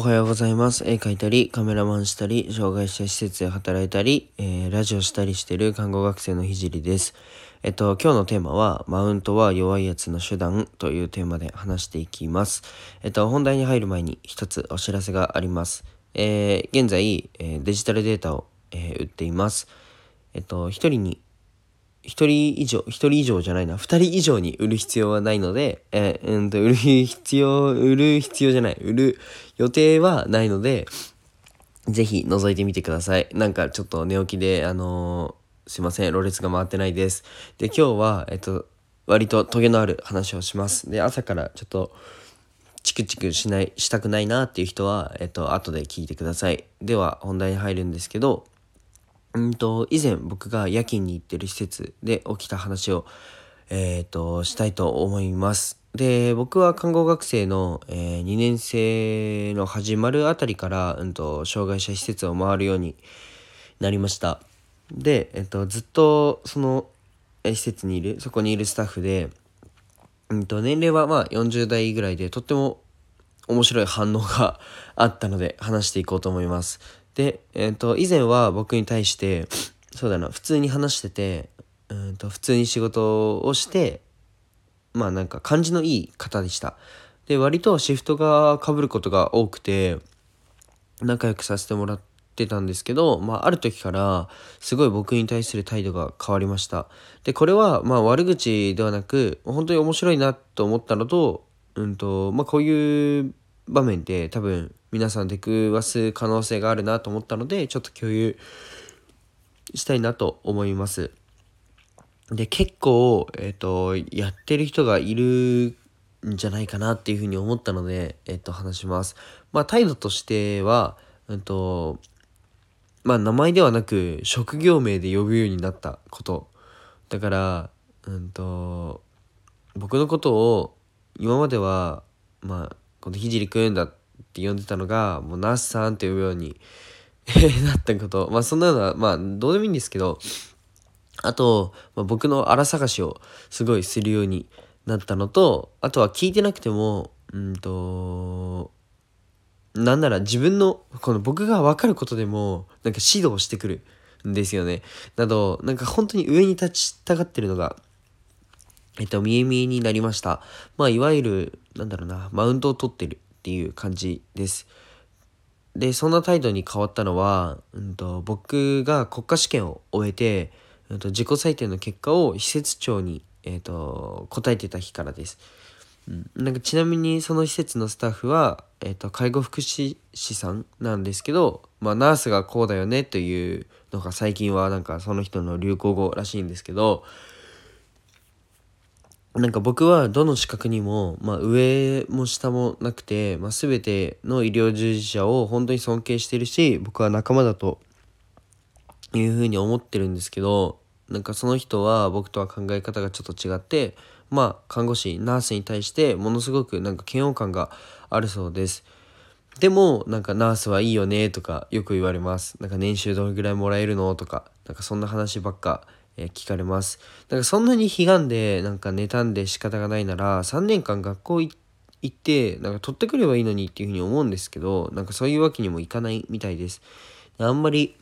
おはようございます。絵描いたり、カメラマンしたり、障害者施設で働いたり、えー、ラジオしたりしてる看護学生のひじりです。えっと、今日のテーマは、マウントは弱いやつの手段というテーマで話していきます。えっと、本題に入る前に一つお知らせがあります。えー、現在、え、デジタルデータを、え売っています。えっと、一人に一人以上、一人以上じゃないな、二人以上に売る必要はないので、えー、うんと、売る必要、売る必要じゃない、売る予定はないので、ぜひ覗いてみてください。なんかちょっと寝起きで、あのー、すいません、ろれつが回ってないです。で、今日は、えっと、割とトゲのある話をします。で、朝からちょっと、チクチクしない、したくないなっていう人は、えっと、後で聞いてください。では、本題に入るんですけど、うんと、以前僕が夜勤に行ってる施設で起きた話を、えっ、ー、と、したいと思います。で、僕は看護学生の、えー、2年生の始まるあたりから、うんと、障害者施設を回るようになりました。で、えっ、ー、と、ずっとその、施設にいる、そこにいるスタッフで、うんと、年齢はまあ40代ぐらいで、とっても面白い反応があったので話していこうと思います。で、えっ、ー、と、以前は僕に対して、そうだな、普通に話してて、うんと、普通に仕事をして、まあなんか感じのいい方でした。で、割とシフトが被ることが多くて、仲良くさせてもらってたんですけど、まあある時からすごい僕に対する態度が変わりました。で、これはまあ悪口ではなく、本当に面白いなと思ったのと、うんと、まあこういう場面で多分皆さん出くわす可能性があるなと思ったのでちょっと共有したいなと思います。で結構、えっ、ー、とやってる人がいるんじゃないかなっていうふうに思ったので、えっ、ー、と話します。まあ態度としては、うんとまあ名前ではなく職業名で呼ぶようになったことだからうんと僕のことを今まではまあこのひじりくんだって呼んでたのが、もうナースさんって呼ぶように なったこと。まあそんなのは、まあどうでもいいんですけど、あと、まあ、僕の荒探しをすごいするようになったのと、あとは聞いてなくても、うんと、なんなら自分の、この僕が分かることでも、なんか指導してくるんですよね。など、なんか本当に上に立ちたがってるのが、えっと、見え見えになりました。まあ、いわゆる、なんだろうな、マウントを取ってるっていう感じです。で、そんな態度に変わったのは、うんと、僕が国家試験を終えて、うんと、自己採点の結果を施設長に、えーと、答えてた日からです。うん、なんかちなみにその施設のスタッフは、えーと、介護福祉士さんなんですけど、まあ、ナースがこうだよねというのが最近はなんかその人の流行語らしいんですけど、なんか僕はどの資格にも、まあ、上も下もなくて、まあ、全ての医療従事者を本当に尊敬してるし僕は仲間だというふうに思ってるんですけどなんかその人は僕とは考え方がちょっと違ってまあ看護師ナースに対してものすごくなんか嫌悪感があるそうです。でもなんかナースはいいよねとかよく言われます。なんか年収どれぐらいもらえるのとかなんかそんな話ばっかえ聞かれます。だからそんなに悲願でなんか妬んで仕方がないなら3年間学校行ってなんか取ってくればいいのにっていうふうに思うんですけどなんかそういうわけにもいかないみたいです。あんまり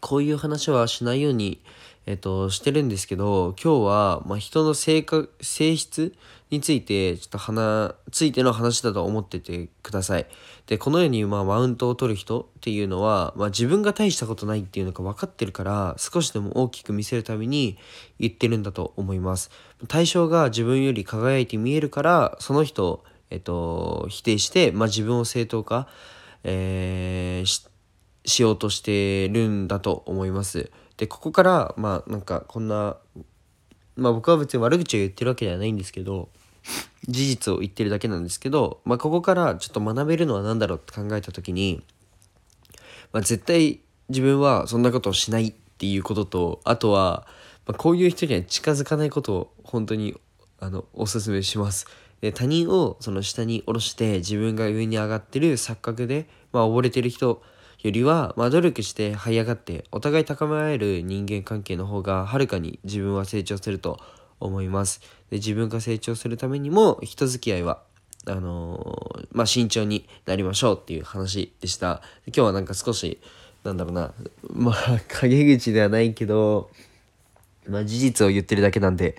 こういう話はしないようにえっと、してるんですけど、今日は、まあ、人の性格、性質について、ちょっと話、ついての話だと思っててください。で、このように、まあ、マウントを取る人っていうのは、まあ、自分が大したことないっていうのが分かってるから、少しでも大きく見せるために言ってるんだと思います。対象が自分より輝いて見えるから、その人、えっと、否定して、まあ、自分を正当化、えー、しようとしてるんだと思います。でここからまあなんかこんなまあ僕は別に悪口を言ってるわけではないんですけど事実を言ってるだけなんですけど、まあ、ここからちょっと学べるのは何だろうって考えた時に、まあ、絶対自分はそんなことをしないっていうこととあとは、まあ、こういう人には近づかないことを本当にあのおすすめします。で他人をその下に下ろして自分が上に上がってる錯覚で、まあ、溺れてる人よりは、まあ、努力して這い上がってお互い高め合える人間関係の方がはるかに自分は成長すると思いますで自分が成長するためにも人付き合いはあのー、まあ、慎重になりましょうっていう話でした。今日はなんか少し、なんだろうな、まあ、陰口ではないけど、まあ、事実を言ってるだけなんで、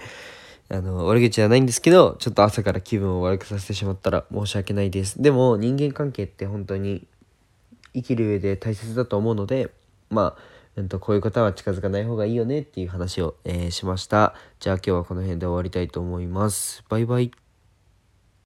あの、悪口じゃないんですけど、ちょっと朝から気分を悪くさせてしまったら申し訳ないです。でも、人間関係って本当に生きる上で大切だと思うので、まあ、えっと、こういう方は近づかない方がいいよねっていう話を、えー、しました。じゃあ今日はこの辺で終わりたいと思います。バイバイ。